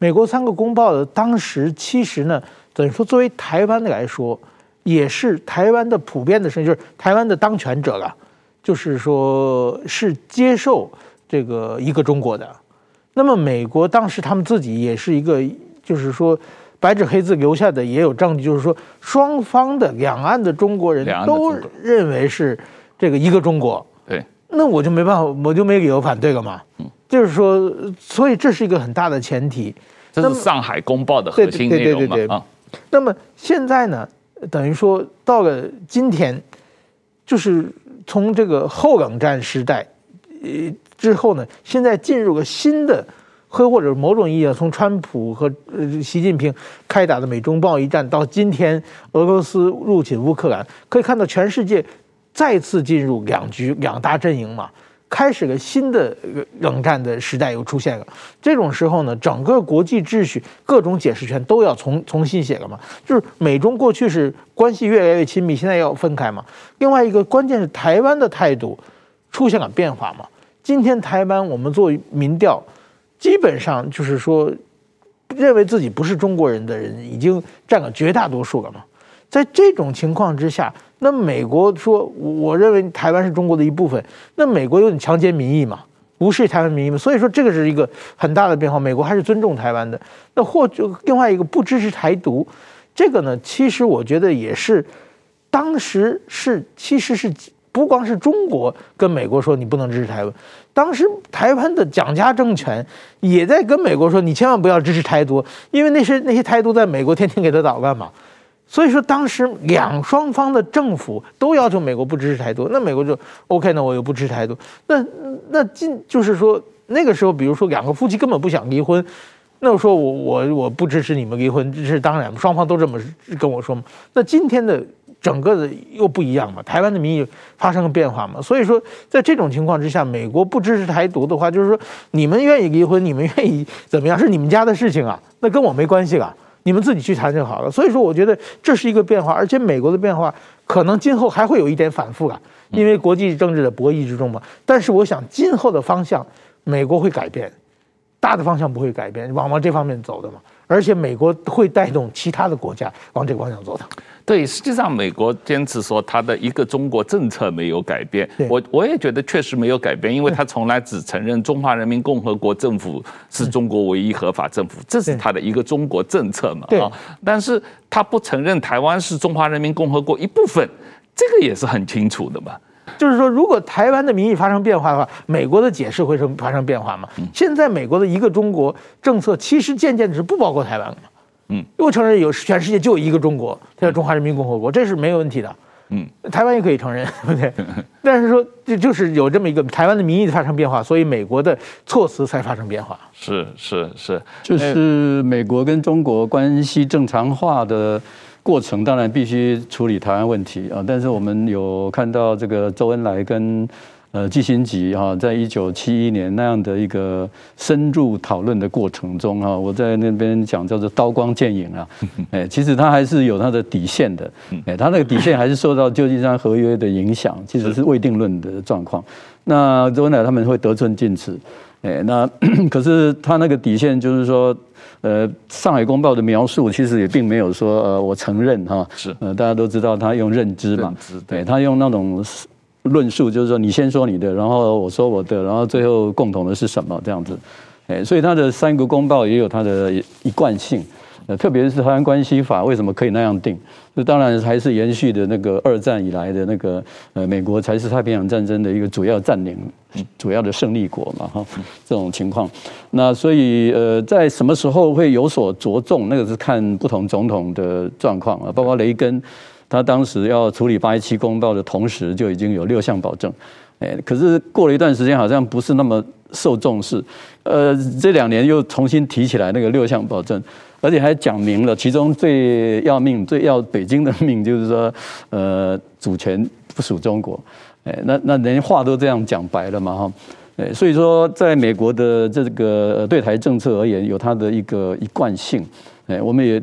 美国三个公报的当时其实呢，等于说作为台湾的来说，也是台湾的普遍的声音，就是台湾的当权者了，就是说是接受这个一个中国的。那么美国当时他们自己也是一个，就是说白纸黑字留下的也有证据，就是说双方的两岸的中国人都认为是这个一个中国。对，那我就没办法，我就没理由反对了嘛。嗯。就是说，所以这是一个很大的前提。这是上海公报的核心内容嘛？啊，那么现在呢，等于说到了今天，就是从这个后冷战时代，呃之后呢，现在进入了新的，或或者某种意义上，从川普和呃习近平开打的美中贸易战到今天俄罗斯入侵乌克兰，可以看到全世界再次进入两局两大阵营嘛。开始了新的冷战的时代又出现了，这种时候呢，整个国际秩序各种解释权都要重重新写了嘛。就是美中过去是关系越来越亲密，现在要分开嘛。另外一个关键是台湾的态度出现了变化嘛。今天台湾我们做民调，基本上就是说，认为自己不是中国人的人已经占了绝大多数了嘛。在这种情况之下。那美国说，我认为台湾是中国的一部分。那美国有点强奸民意嘛，无视台湾民意嘛。所以说这个是一个很大的变化。美国还是尊重台湾的。那或者另外一个不支持台独，这个呢，其实我觉得也是，当时是其实是不光是中国跟美国说你不能支持台湾，当时台湾的蒋家政权也在跟美国说你千万不要支持台独，因为那些那些台独在美国天天给他捣乱嘛。所以说，当时两双方的政府都要求美国不支持台独，那美国就 OK，那我又不支持台独。那那今就是说，那个时候，比如说两个夫妻根本不想离婚，那我说我我我不支持你们离婚，这是当然，双方都这么跟我说嘛。那今天的整个的又不一样嘛，台湾的民意发生了变化嘛。所以说，在这种情况之下，美国不支持台独的话，就是说你们愿意离婚，你们愿意怎么样，是你们家的事情啊，那跟我没关系了。你们自己去谈就好了。所以说，我觉得这是一个变化，而且美国的变化可能今后还会有一点反复啊，因为国际政治的博弈之中嘛。但是我想，今后的方向，美国会改变，大的方向不会改变，往往这方面走的嘛。而且美国会带动其他的国家往这个方向走的。对，实际上美国坚持说他的一个中国政策没有改变，我我也觉得确实没有改变，因为他从来只承认中华人民共和国政府是中国唯一合法政府，这是他的一个中国政策嘛啊。但是他不承认台湾是中华人民共和国一部分，这个也是很清楚的嘛。就是说，如果台湾的民意发生变化的话，美国的解释会生发生变化嘛？现在美国的一个中国政策其实渐渐的是不包括台湾了。嗯，我承认有全世界就有一个中国，它叫中华人民共和国，这是没有问题的。嗯，台湾也可以承认，对不对？但是说这就是有这么一个台湾的民意发生变化，所以美国的措辞才发生变化。是是是，就是美国跟中国关系正常化的过程，当然必须处理台湾问题啊。但是我们有看到这个周恩来跟。呃，季辛吉哈，在一九七一年那样的一个深入讨论的过程中哈，我在那边讲叫做刀光剑影啊，哎，其实他还是有他的底线的，哎，他那个底线还是受到旧金山合约的影响，其实是未定论的状况。那周恩来他们会得寸进尺，哎，那 可是他那个底线就是说，呃，《上海公报》的描述其实也并没有说呃，我承认哈，是，呃，大家都知道他用认知嘛，对，他用那种。论述就是说，你先说你的，然后我说我的，然后最后共同的是什么这样子，哎，所以他的三个公报也有它的一贯性，呃，特别是台湾关系法为什么可以那样定？这当然还是延续的那个二战以来的那个呃，美国才是太平洋战争的一个主要占领、主要的胜利国嘛，哈，这种情况。那所以呃，在什么时候会有所着重？那个是看不同总统的状况啊，包括雷根。他当时要处理八一七公报的同时，就已经有六项保证，哎，可是过了一段时间，好像不是那么受重视，呃，这两年又重新提起来那个六项保证，而且还讲明了，其中最要命、最要北京的命，就是说，呃，主权不属中国，哎，那那连话都这样讲白了嘛，哈，哎，所以说，在美国的这个对台政策而言，有它的一个一贯性，哎，我们也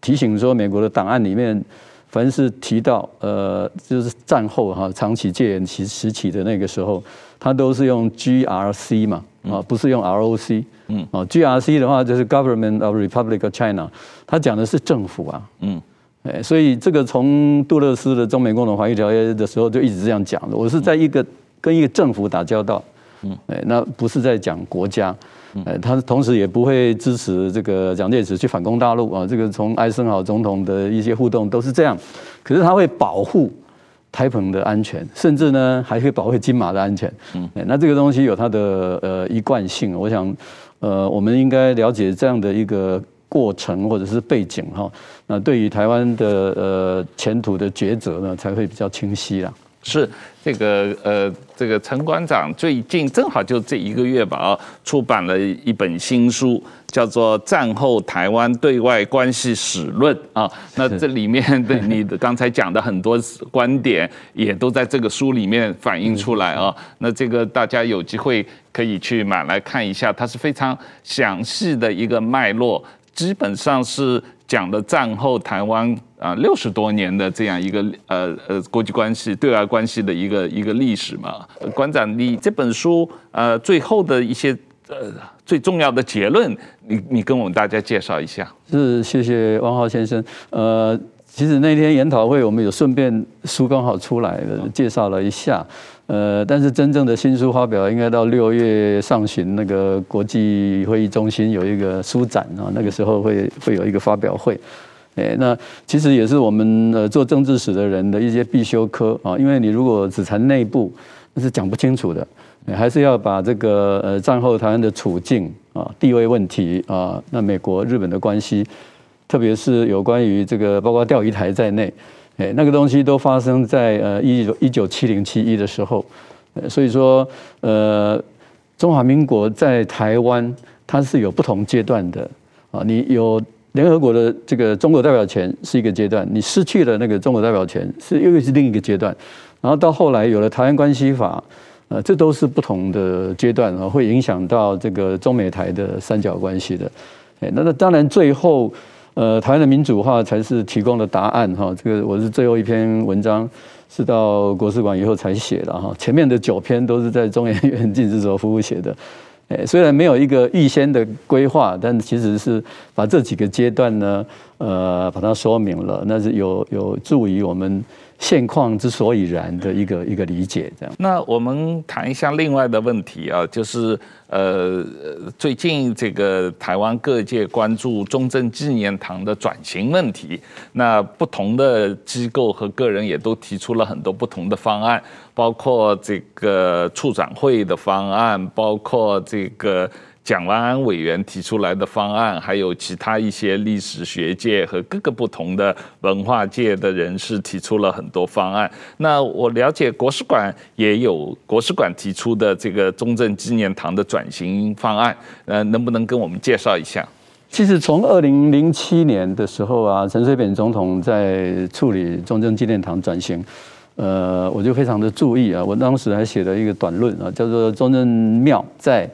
提醒说，美国的档案里面。凡是提到呃，就是战后哈长期戒严期时期的那个时候，他都是用 GRC 嘛啊，不是用 ROC。嗯，啊 GRC 的话就是 Government of Republic of China，他讲的是政府啊。嗯，哎，所以这个从杜勒斯的中美共同防御条约的时候就一直这样讲的。我是在一个跟一个政府打交道。嗯，哎，那不是在讲国家。呃，他同时也不会支持这个蒋介石去反攻大陆啊。这个从艾森豪总统的一些互动都是这样。可是他会保护台澎的安全，甚至呢还会保护金马的安全。嗯，那这个东西有它的呃一贯性。我想，呃，我们应该了解这样的一个过程或者是背景哈。那对于台湾的呃前途的抉择呢，才会比较清晰啦。是这个呃，这个陈馆长最近正好就这一个月吧，啊，出版了一本新书，叫做《战后台湾对外关系史论》啊。那这里面的你的刚才讲的很多观点，也都在这个书里面反映出来啊。那这个大家有机会可以去买来看一下，它是非常详细的一个脉络，基本上是。讲了战后台湾啊六十多年的这样一个呃呃国际关系对外关系的一个一个历史嘛，馆长，你这本书呃最后的一些呃最重要的结论，你你跟我们大家介绍一下。是，谢谢汪浩先生。呃，其实那天研讨会我们有顺便书刚好出来了，介绍了一下。呃，但是真正的新书发表应该到六月上旬，那个国际会议中心有一个书展啊，那个时候会会有一个发表会。哎，那其实也是我们呃做政治史的人的一些必修课啊，因为你如果只谈内部，那是讲不清楚的，还是要把这个呃战后台湾的处境啊、地位问题啊，那美国、日本的关系，特别是有关于这个包括钓鱼台在内。哎，那个东西都发生在呃一九一九七零七一的时候，所以说呃中华民国在台湾它是有不同阶段的啊，你有联合国的这个中国代表权是一个阶段，你失去了那个中国代表权是又是另一个阶段，然后到后来有了台湾关系法，呃，这都是不同的阶段啊，会影响到这个中美台的三角关系的，哎，那那当然最后。呃，台湾的民主化才是提供的答案哈。这个我是最后一篇文章是到国史馆以后才写的哈。前面的九篇都是在中研院进士所服务写的。诶，虽然没有一个预先的规划，但其实是把这几个阶段呢，呃，把它说明了，那是有有助于我们。现况之所以然的一个一个理解，这样。那我们谈一下另外的问题啊，就是呃，最近这个台湾各界关注中正纪念堂的转型问题，那不同的机构和个人也都提出了很多不同的方案，包括这个处长会的方案，包括这个。蒋万安委员提出来的方案，还有其他一些历史学界和各个不同的文化界的人士提出了很多方案。那我了解国史馆也有国史馆提出的这个中正纪念堂的转型方案，呃，能不能跟我们介绍一下？其实从二零零七年的时候啊，陈水扁总统在处理中正纪念堂转型，呃，我就非常的注意啊，我当时还写了一个短论啊，叫做《中正庙在》。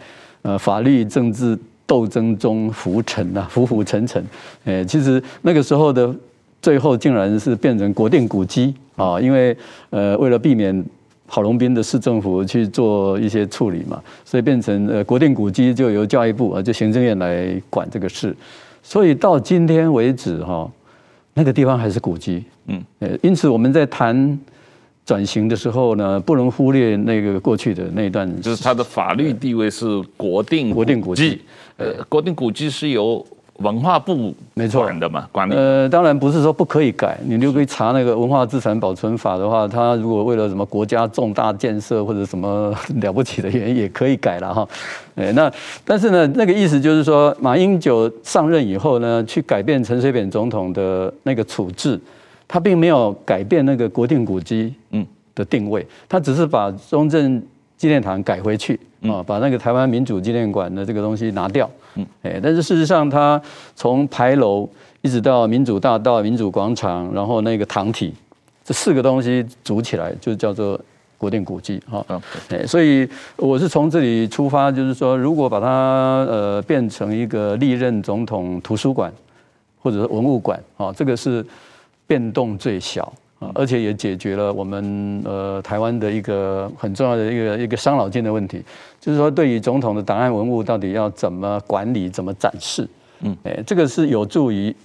呃，法律政治斗争中浮沉啊，浮浮沉沉。哎，其实那个时候的最后，竟然是变成国定古迹啊，因为呃，为了避免郝龙斌的市政府去做一些处理嘛，所以变成呃国定古迹就由教育部啊，就行政院来管这个事。所以到今天为止哈，那个地方还是古迹。嗯，呃，因此我们在谈。转型的时候呢，不能忽略那个过去的那一段，就是它的法律地位是国定国定古迹。呃，国定古迹是由文化部没错管的嘛，管理。呃，当然不是说不可以改，你就可以查那个文化资产保存法的话，它如果为了什么国家重大建设或者什么了不起的原因，也可以改了哈。哎，那但是呢，那个意思就是说，马英九上任以后呢，去改变陈水扁总统的那个处置。他并没有改变那个国定古迹嗯的定位，他只是把中正纪念堂改回去啊，把那个台湾民主纪念馆的这个东西拿掉嗯，哎，但是事实上，他从牌楼一直到民主大道、民主广场，然后那个堂体这四个东西组起来，就叫做国定古迹哈。哎，所以我是从这里出发，就是说，如果把它呃变成一个历任总统图书馆或者是文物馆啊，这个是。变动最小啊，而且也解决了我们呃台湾的一个很重要的一个一个伤脑筋的问题，就是说对于总统的档案文物到底要怎么管理、怎么展示，嗯，哎，这个是有助于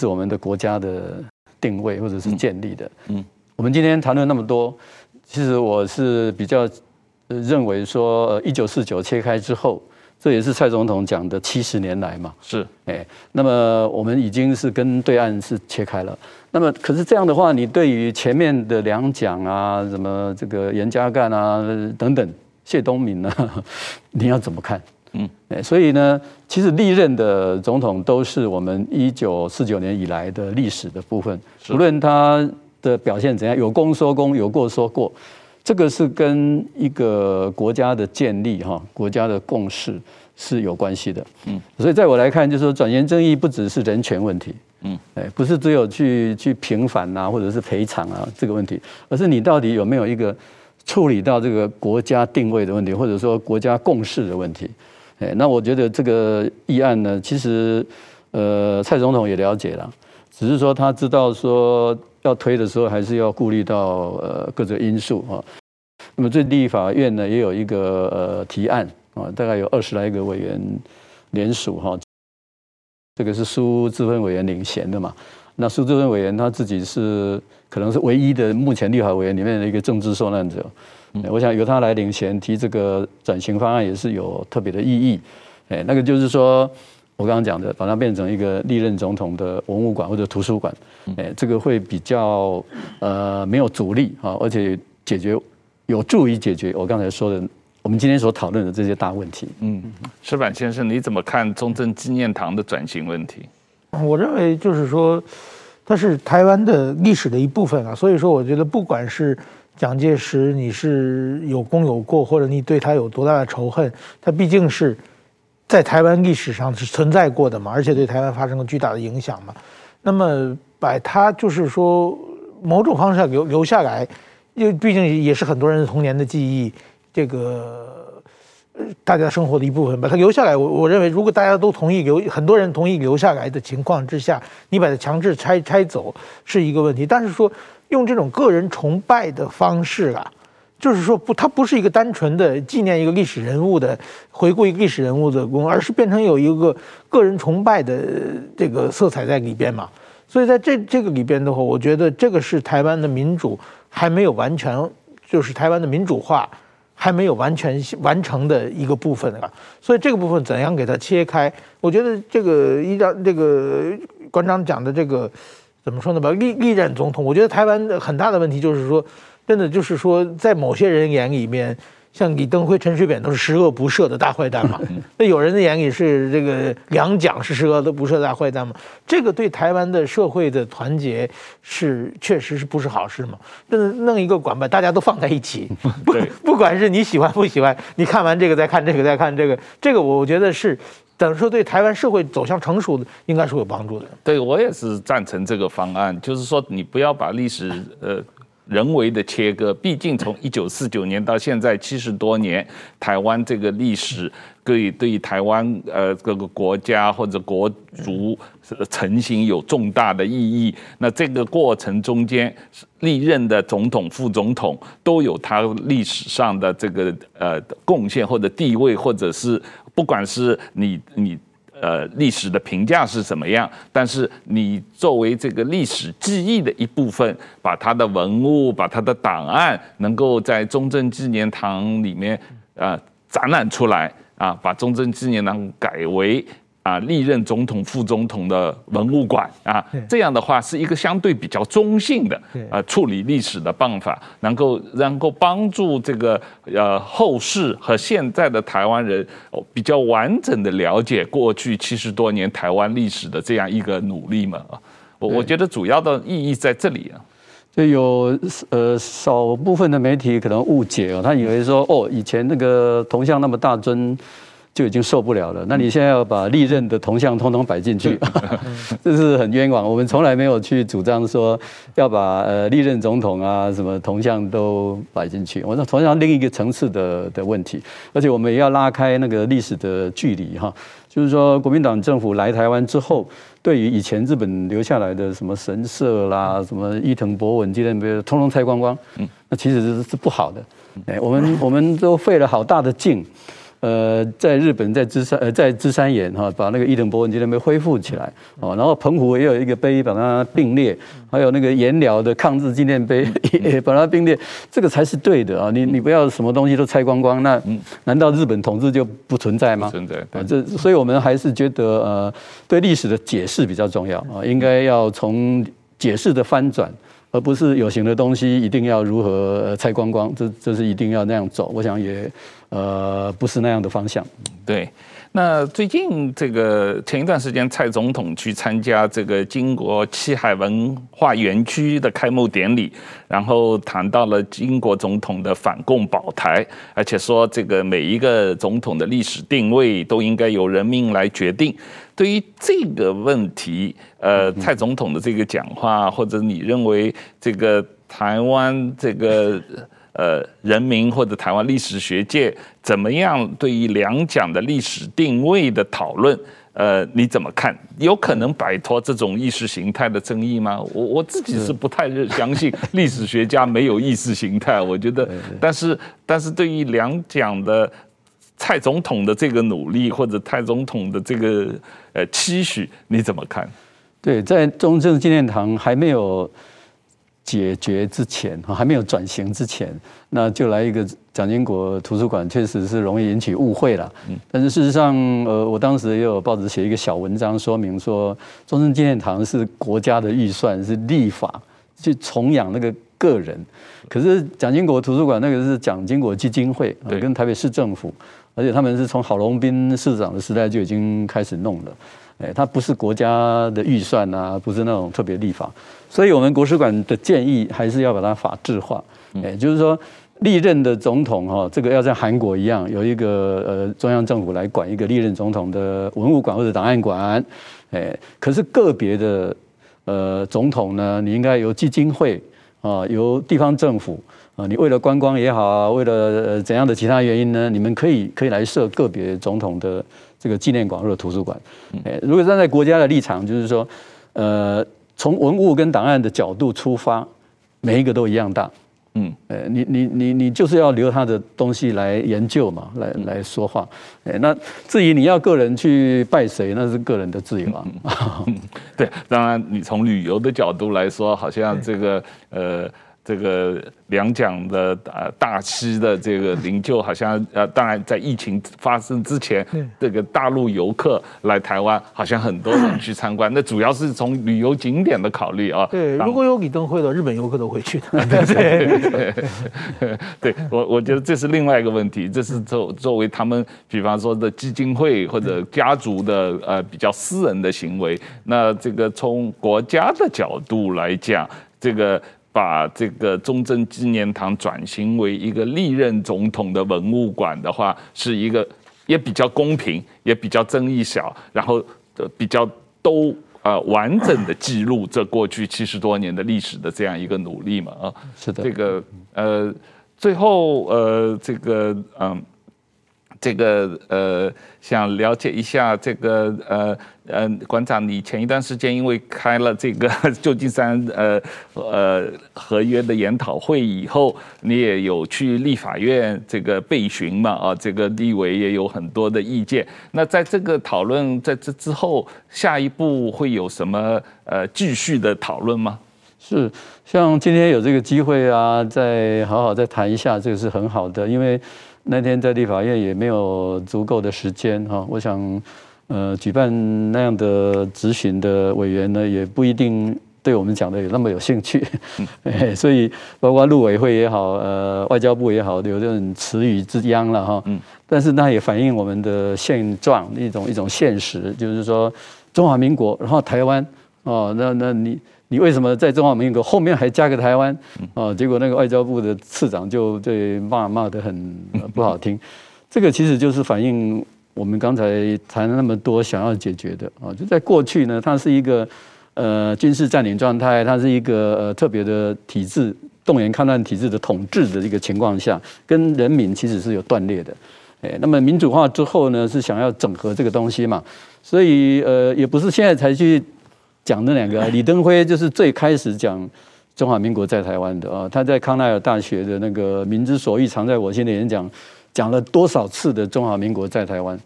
是我们的国家的定位或者是建立的，嗯，我们今天谈论那么多，其实我是比较认为说，呃，一九四九切开之后。这也是蔡总统讲的七十年来嘛，是，哎，那么我们已经是跟对岸是切开了。那么可是这样的话，你对于前面的两蒋啊，什么这个严家淦啊等等，谢东闵啊，你要怎么看？嗯，哎，所以呢，其实历任的总统都是我们一九四九年以来的历史的部分，无论他的表现怎样，有功说功，有过说过。这个是跟一个国家的建立哈，国家的共识是有关系的。嗯，所以在我来看，就是说转型正义不只是人权问题，嗯，哎，不是只有去去平反啊，或者是赔偿啊这个问题，而是你到底有没有一个处理到这个国家定位的问题，或者说国家共识的问题。哎，那我觉得这个议案呢，其实呃，蔡总统也了解了，只是说他知道说。要推的时候，还是要顾虑到呃各种因素啊。那么最低法院呢，也有一个呃提案啊，大概有二十来个委员联署哈。这个是苏志芬委员领衔的嘛？那苏志芬委员他自己是可能是唯一的目前立法委员里面的一个政治受难者。我想由他来领衔提这个转型方案，也是有特别的意义。哎，那个就是说。我刚刚讲的，把它变成一个历任总统的文物馆或者图书馆，哎，这个会比较呃没有阻力啊，而且解决有助于解决我刚才说的我们今天所讨论的这些大问题。嗯，石板先生，你怎么看中正纪念堂的转型问题？我认为就是说，它是台湾的历史的一部分啊，所以说我觉得不管是蒋介石你是有功有过，或者你对他有多大的仇恨，他毕竟是。在台湾历史上是存在过的嘛，而且对台湾发生了巨大的影响嘛。那么把它就是说某种方式留留下来，因为毕竟也是很多人童年的记忆，这个大家生活的一部分，把它留下来。我我认为，如果大家都同意留，很多人同意留下来的情况之下，你把它强制拆拆走是一个问题。但是说用这种个人崇拜的方式啊。就是说不，它不是一个单纯的纪念一个历史人物的回顾一个历史人物的功，而是变成有一个个人崇拜的这个色彩在里边嘛。所以在这这个里边的话，我觉得这个是台湾的民主还没有完全，就是台湾的民主化还没有完全完成的一个部分啊。所以这个部分怎样给它切开？我觉得这个依照这个馆长讲的这个怎么说呢吧？历历任总统，我觉得台湾的很大的问题就是说。真的就是说，在某些人眼里面，像李登辉、陈水扁都是十恶不赦的大坏蛋嘛？那有人的眼里是这个两蒋是十恶都不赦大坏蛋嘛？这个对台湾的社会的团结是确实是不是好事嘛？但是弄一个管把大家都放在一起，不不管是你喜欢不喜欢，你看完这个再看这个再看这个，这个我觉得是等于说对台湾社会走向成熟的应该是有帮助的。对，我也是赞成这个方案，就是说你不要把历史呃。人为的切割，毕竟从一九四九年到现在七十多年，台湾这个历史对对台湾呃各个国家或者国族成型有重大的意义。那这个过程中间，历任的总统、副总统都有他历史上的这个呃贡献或者地位，或者是不管是你你。呃，历史的评价是怎么样？但是你作为这个历史记忆的一部分，把它的文物、把它的档案，能够在中正纪念堂里面呃展览出来啊，把中正纪念堂改为。啊，历任总统、副总统的文物馆啊，这样的话是一个相对比较中性的啊处理历史的办法，能够能够帮助这个呃后世和现在的台湾人比较完整的了解过去七十多年台湾历史的这样一个努力嘛啊，我我觉得主要的意义在这里啊，就有呃少部分的媒体可能误解哦，他以为说哦以前那个铜像那么大尊。就已经受不了了。那你现在要把历任的铜像通通摆进去，这是很冤枉。我们从来没有去主张说要把呃历任总统啊什么铜像都摆进去。我说同样另一个层次的的问题，而且我们也要拉开那个历史的距离哈。就是说，国民党政府来台湾之后，对于以前日本留下来的什么神社啦、什么伊藤博文纪念碑，通通拆光光，那其实是是不好的。哎，我们我们都费了好大的劲。呃，在日本，在芝山，呃，在芝山岩哈，把那个伊藤博文纪念碑恢复起来哦。然后澎湖也有一个碑把它并列，还有那个盐寮的抗日纪念碑 也把它并列，这个才是对的啊！你你不要什么东西都拆光光，那难道日本统治就不存在吗？存在啊，这所以我们还是觉得呃，对历史的解释比较重要啊，应该要从解释的翻转。而不是有形的东西一定要如何拆光光，这这是一定要那样走。我想也呃不是那样的方向。对，那最近这个前一段时间，蔡总统去参加这个金国七海文化园区的开幕典礼，然后谈到了英国总统的反共保台，而且说这个每一个总统的历史定位都应该由人民来决定。对于这个问题，呃，蔡总统的这个讲话，或者你认为这个台湾这个呃人民或者台湾历史学界怎么样对于两蒋的历史定位的讨论，呃，你怎么看？有可能摆脱这种意识形态的争议吗？我我自己是不太相信历史学家没有意识形态，我觉得，但是但是对于两蒋的。蔡总统的这个努力，或者蔡总统的这个呃期许，你怎么看？对，在中正纪念堂还没有解决之前，哈，还没有转型之前，那就来一个蒋经国图书馆，确实是容易引起误会了。嗯，但是事实上，呃，我当时也有报纸写一个小文章，说明说中正纪念堂是国家的预算，是立法去崇仰那个个人，可是蒋经国图书馆那个是蒋经国基金会，跟台北市政府。而且他们是从郝龙斌市长的时代就已经开始弄了，哎，它不是国家的预算啊，不是那种特别立法，所以我们国史馆的建议还是要把它法制化，哎，就是说历任的总统哈，这个要像韩国一样有一个呃中央政府来管一个历任总统的文物馆或者档案馆，哎，可是个别的呃总统呢，你应该由基金会啊，由地方政府。啊，你为了观光也好，为了怎样的其他原因呢？你们可以可以来设个别总统的这个纪念馆或者图书馆。哎，如果站在国家的立场，就是说，呃，从文物跟档案的角度出发，每一个都一样大。嗯，呃，你你你你就是要留他的东西来研究嘛，来来说话。哎，那至于你要个人去拜谁，那是个人的自由啊。对，当然你从旅游的角度来说，好像这个呃。这个两蒋的呃大师的这个灵柩，好像呃，当然在疫情发生之前，这个大陆游客来台湾，好像很多人去参观。那 主要是从旅游景点的考虑啊。对，如果有李登辉的，日本游客都会去的。对 对对，对我我觉得这是另外一个问题，这是作作为他们，比方说的基金会或者家族的呃比较私人的行为。那这个从国家的角度来讲，这个。把这个中正纪念堂转型为一个历任总统的文物馆的话，是一个也比较公平，也比较争议小，然后比较都呃完整的记录这过去七十多年的历史的这样一个努力嘛啊，是的，这个呃最后呃这个嗯。这个呃，想了解一下这个呃呃，馆长，你前一段时间因为开了这个旧金山呃呃合约的研讨会以后，你也有去立法院这个备询嘛？啊，这个立委也有很多的意见。那在这个讨论在这之后，下一步会有什么呃继续的讨论吗？是，像今天有这个机会啊，再好好再谈一下，这个是很好的，因为。那天在立法院也没有足够的时间哈，我想，呃，举办那样的咨询的委员呢，也不一定对我们讲的有那么有兴趣，所以包括陆委会也好，呃，外交部也好，有这种词语之殃了哈。但是那也反映我们的现状一种一种现实，就是说中华民国，然后台湾哦，那那你。你为什么在中华民国后面还加个台湾？啊，结果那个外交部的次长就对骂骂得很不好听。这个其实就是反映我们刚才谈了那么多想要解决的啊，就在过去呢，它是一个呃军事占领状态，它是一个呃特别的体制动员抗战体制的统治的一个情况下，跟人民其实是有断裂的。哎，那么民主化之后呢，是想要整合这个东西嘛，所以呃也不是现在才去。讲那两个，李登辉就是最开始讲中华民国在台湾的啊，他在康奈尔大学的那个“民之所欲，常在我心”的演讲，讲了多少次的中华民国在台湾，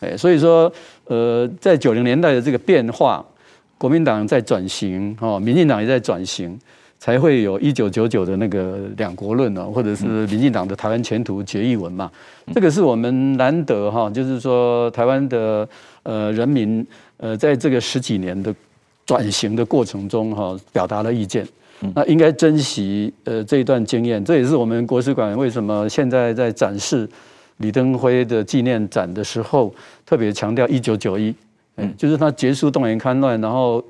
哎，所以说，呃，在九零年代的这个变化，国民党在转型，哦，民进党也在转型，才会有一九九九的那个两国论啊，或者是民进党的台湾前途决议文嘛，这个是我们难得哈，就是说台湾的呃人民呃在这个十几年的。转型的过程中，哈，表达了意见，那应该珍惜呃这一段经验。这也是我们国史馆为什么现在在展示李登辉的纪念展的时候，特别强调一九九一，嗯，就是他结束动员戡乱，然后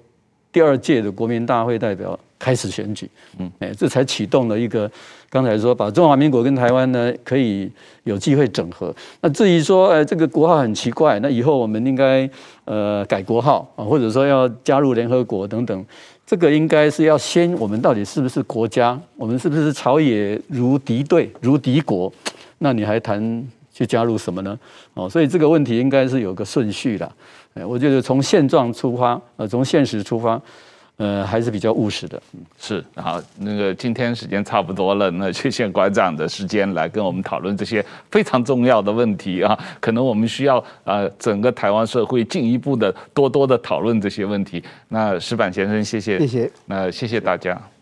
第二届的国民大会代表开始选举，嗯，哎，这才启动了一个。刚才说把中华民国跟台湾呢可以有机会整合，那至于说，哎，这个国号很奇怪，那以后我们应该呃改国号啊，或者说要加入联合国等等，这个应该是要先我们到底是不是国家，我们是不是朝野如敌对如敌国，那你还谈去加入什么呢？哦，所以这个问题应该是有个顺序的，我觉得从现状出发，呃，从现实出发。呃，还是比较务实的。是，好，那个今天时间差不多了，那谢谢馆长的时间来跟我们讨论这些非常重要的问题啊，可能我们需要呃整个台湾社会进一步的多多的讨论这些问题。那石板先生，谢谢，谢谢，那谢谢大家。谢谢。